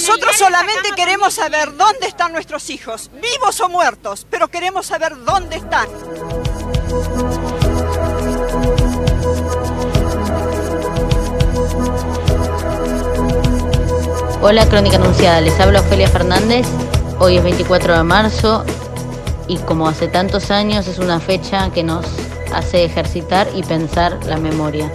Nosotros solamente queremos saber dónde están nuestros hijos, vivos o muertos, pero queremos saber dónde están. Hola Crónica Anunciada, les habla Ofelia Fernández. Hoy es 24 de marzo y como hace tantos años es una fecha que nos hace ejercitar y pensar la memoria.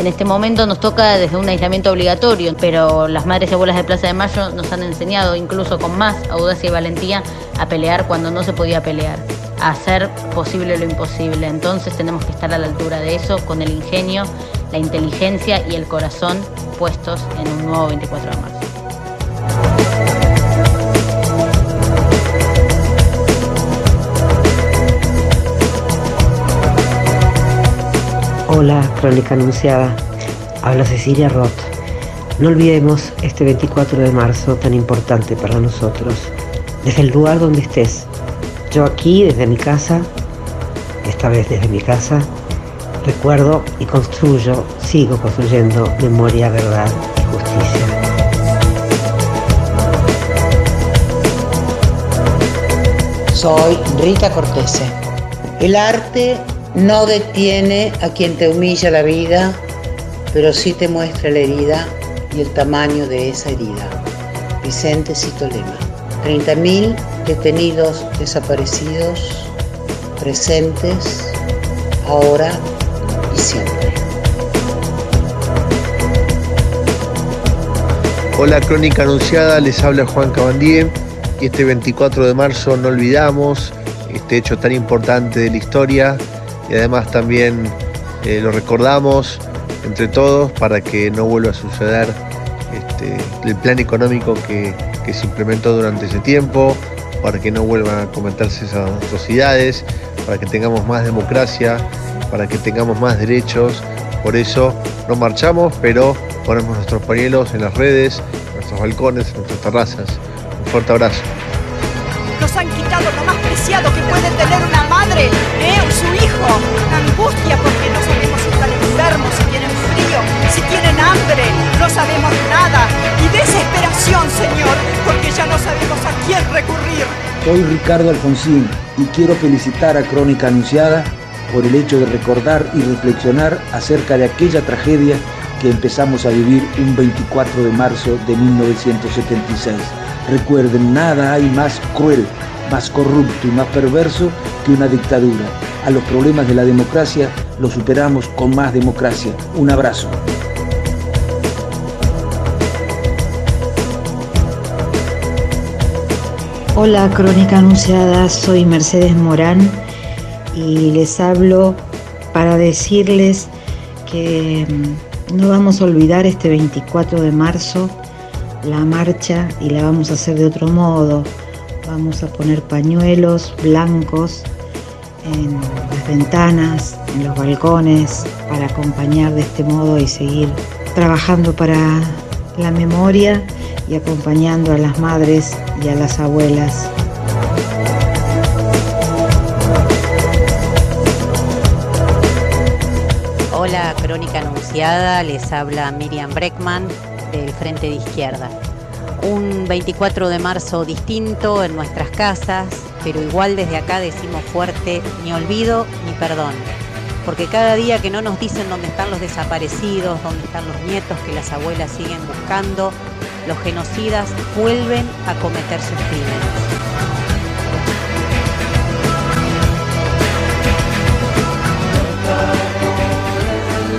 En este momento nos toca desde un aislamiento obligatorio, pero las madres y abuelas de Plaza de Mayo nos han enseñado, incluso con más audacia y valentía, a pelear cuando no se podía pelear, a hacer posible lo imposible. Entonces tenemos que estar a la altura de eso, con el ingenio, la inteligencia y el corazón puestos en un nuevo 24 de marzo. Hola, Crónica Anunciada. Habla Cecilia Roth. No olvidemos este 24 de marzo tan importante para nosotros. Desde el lugar donde estés. Yo aquí, desde mi casa, esta vez desde mi casa, recuerdo y construyo, sigo construyendo memoria, verdad y justicia. Soy Rita Cortese. El arte no detiene a quien te humilla la vida, pero sí te muestra la herida y el tamaño de esa herida. Vicente Citolema. 30.000 detenidos desaparecidos, presentes, ahora y siempre. Hola Crónica Anunciada, les habla Juan Cabandíe y este 24 de marzo no olvidamos este hecho tan importante de la historia y además también eh, lo recordamos entre todos para que no vuelva a suceder este, el plan económico que, que se implementó durante ese tiempo, para que no vuelvan a cometerse esas atrocidades, para que tengamos más democracia, para que tengamos más derechos. Por eso no marchamos, pero ponemos nuestros pañuelos en las redes, en nuestros balcones, en nuestras terrazas. Un fuerte abrazo. Nos han quitado lo más preciado que puede tener. Su hijo. Angustia porque no sabemos si están enfermos, si tienen frío, si tienen hambre, no sabemos nada. Y desesperación, Señor, porque ya no sabemos a quién recurrir. Soy Ricardo Alfonsín y quiero felicitar a Crónica Anunciada por el hecho de recordar y reflexionar acerca de aquella tragedia que empezamos a vivir un 24 de marzo de 1976. Recuerden, nada hay más cruel, más corrupto y más perverso que una dictadura. A los problemas de la democracia los superamos con más democracia. Un abrazo. Hola, Crónica Anunciada, soy Mercedes Morán y les hablo para decirles que mm, no vamos a olvidar este 24 de marzo la marcha y la vamos a hacer de otro modo. Vamos a poner pañuelos blancos en las ventanas, en los balcones, para acompañar de este modo y seguir trabajando para la memoria y acompañando a las madres y a las abuelas. Hola, Crónica Anunciada, les habla Miriam Breckman del Frente de Izquierda. Un 24 de marzo distinto en nuestras casas, pero igual desde acá decimos fuerte, ni olvido ni perdón. Porque cada día que no nos dicen dónde están los desaparecidos, dónde están los nietos que las abuelas siguen buscando, los genocidas vuelven a cometer sus crímenes.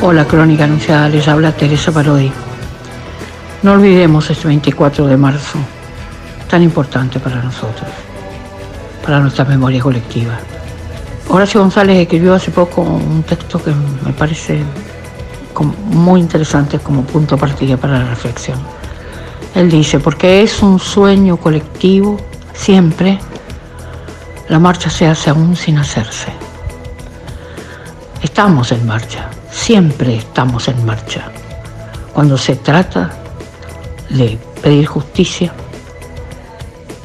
Hola, Crónica Anunciada, les habla Teresa Parodi. No olvidemos este 24 de marzo, tan importante para nosotros, para nuestra memoria colectiva. Horacio González escribió hace poco un texto que me parece muy interesante como punto de partida para la reflexión. Él dice, porque es un sueño colectivo, siempre la marcha se hace aún sin hacerse. Estamos en marcha, siempre estamos en marcha. Cuando se trata de pedir justicia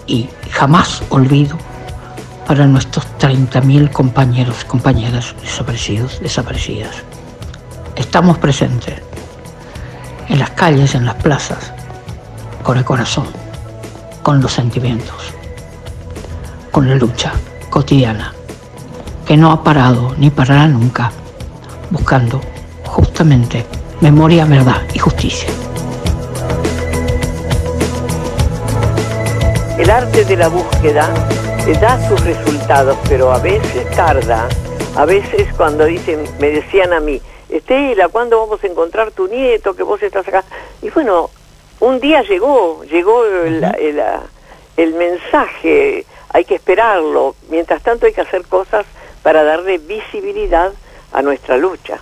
y jamás olvido para nuestros 30.000 compañeros y compañeras desaparecidos, desaparecidas. Estamos presentes en las calles, en las plazas, con el corazón, con los sentimientos, con la lucha cotidiana, que no ha parado ni parará nunca, buscando justamente memoria, verdad y justicia. El arte de la búsqueda da sus resultados, pero a veces tarda. A veces cuando dicen, me decían a mí, Estela, ¿cuándo vamos a encontrar tu nieto que vos estás acá? Y bueno, un día llegó, llegó el, el, el mensaje, hay que esperarlo. Mientras tanto hay que hacer cosas para darle visibilidad a nuestra lucha.